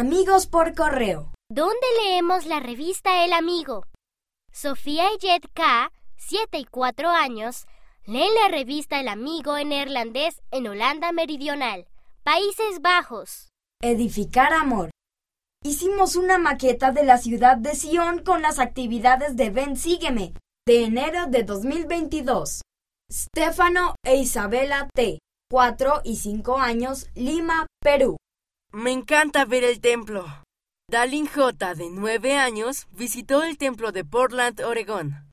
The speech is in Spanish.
Amigos por correo. ¿Dónde leemos la revista El Amigo? Sofía y Jet K, 7 y 4 años, leen la revista El Amigo en neerlandés en Holanda Meridional, Países Bajos. Edificar amor. Hicimos una maqueta de la ciudad de Sion con las actividades de Ven Sígueme, de enero de 2022. Stefano e Isabela T., 4 y 5 años, Lima, Perú. Me encanta ver el templo. Dalin J., de 9 años, visitó el templo de Portland, Oregón.